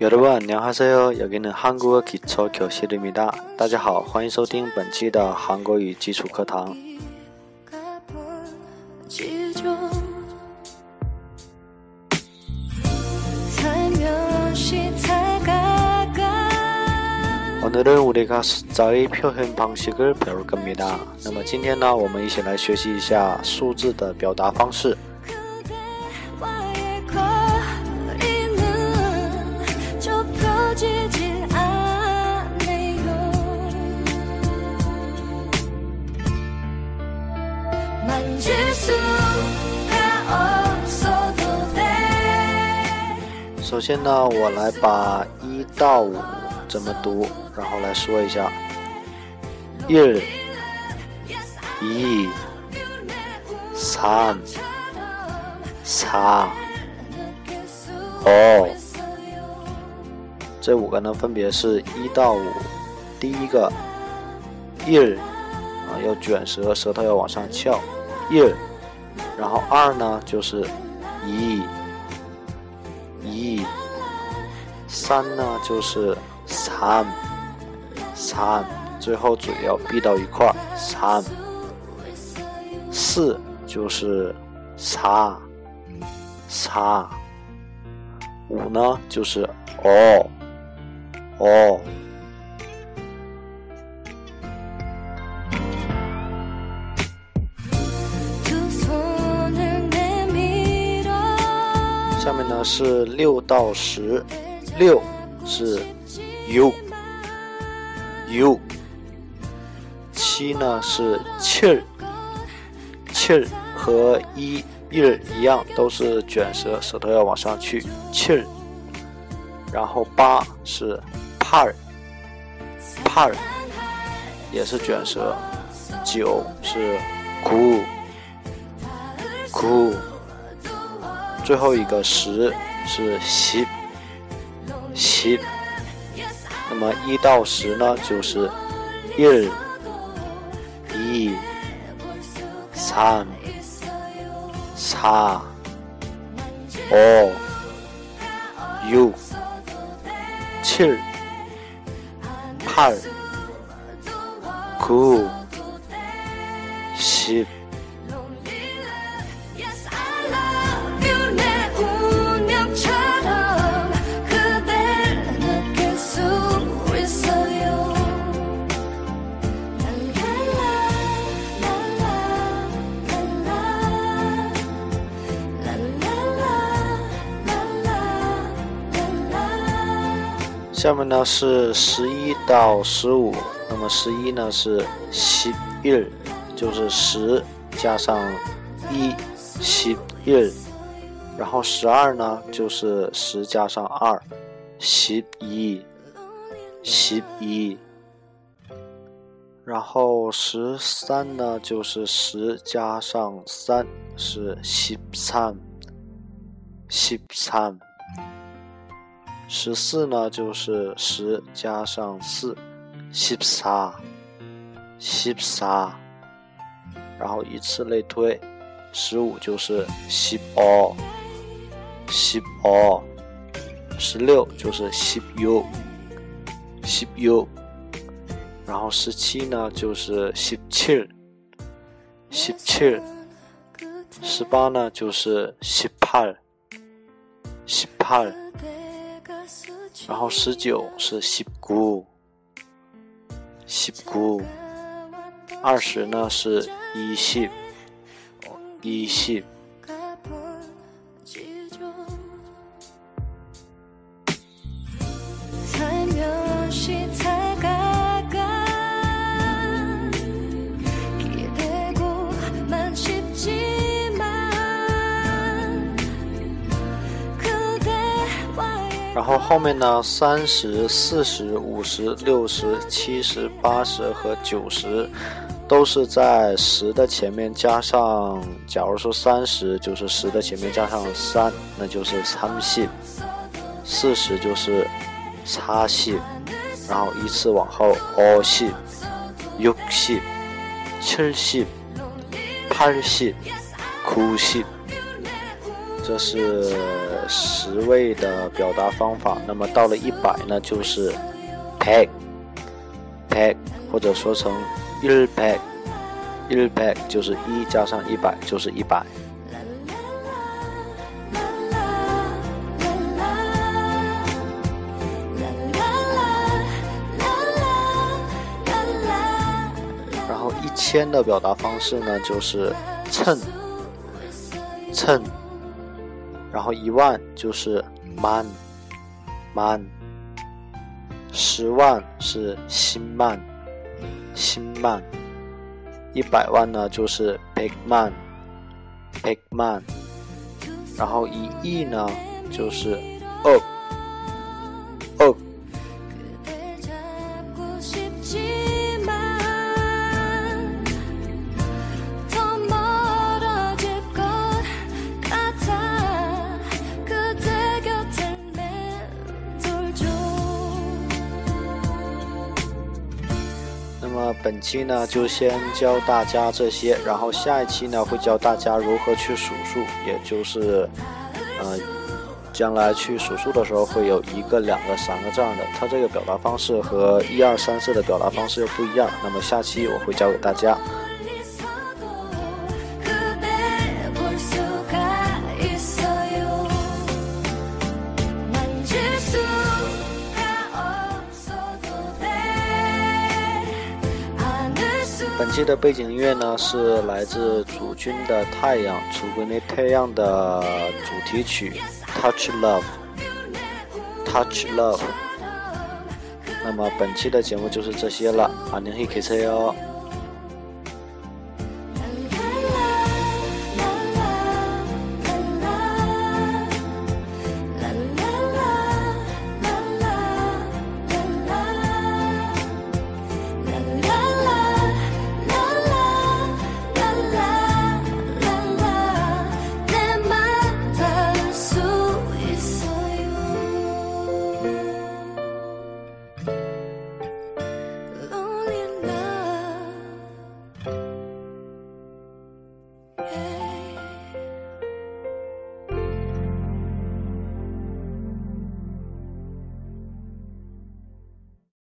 여러분안녕하세요여기는한국어기초교실입니다大家好，欢迎收听本期的韩国语基础课堂。 오늘은 우리가 숫자의 표현 방식을 배울 겁니다. 那么今天呢，我们一起来学习一下数字的表达方式。 首先呢，我来把一到五怎么读，然后来说一下。一、二、一、三、差哦，这五个呢，分别是一到五。第一个，二啊，要卷舌，舌头要往上翘，二。然后二呢就是一，一。三呢就是三，三，最后嘴要闭到一块儿，三。四就是差。差五呢，就是哦哦。下面呢是六到十，六是 u u，七呢是气儿气儿和一。ear 一样，都是卷舌，舌头要往上去气儿。然后八是 par，par 也是卷舌。九是 cool，cool。最后一个十是十，十。那么一到十呢，就是 ear，三。4 5 6 7 8 9 10下面呢是十一到十五，那么十一呢是十一，就是十加上一，十一，然后十二呢就是十加上二，十一，十一，然后十三呢就是十加上三是十三，十三。十四呢，就是十加上四，十三，十三，然后以此类推，十五就是十五，十五，十六就是十六，十六，然后十七呢就是十七，十七，十八呢就是十八，十八。然后十九是西姑，西姑，二十呢是一信，一十。然后后面呢，三十四十五十六十七十八十和九十，都是在十的前面加上，假如说三十就是十的前面加上三，那就是三系，四十就是叉系，然后依次往后，哦系、六系、七系、八系、九系。这是十位的表达方法。那么到了一百呢，就是 pack，pack，或者说成 il pack，il pack 就是一加上一百就是一百。然后一千的表达方式呢，就是称，称。然后一万就是 man，man，十万是新曼，新曼，一百万呢就是 big man，big man，然后一亿呢就是 ok。那么本期呢就先教大家这些，然后下一期呢会教大家如何去数数，也就是，呃，将来去数数的时候会有一个、两个、三个这样的，它这个表达方式和一二三四的表达方式又不一样。那么下期我会教给大家。本期的背景音乐呢是来自主君的《太阳》，楚国那太阳的主题曲《Touch Love》，Touch Love。那么本期的节目就是这些了，啊，您可以开车哟。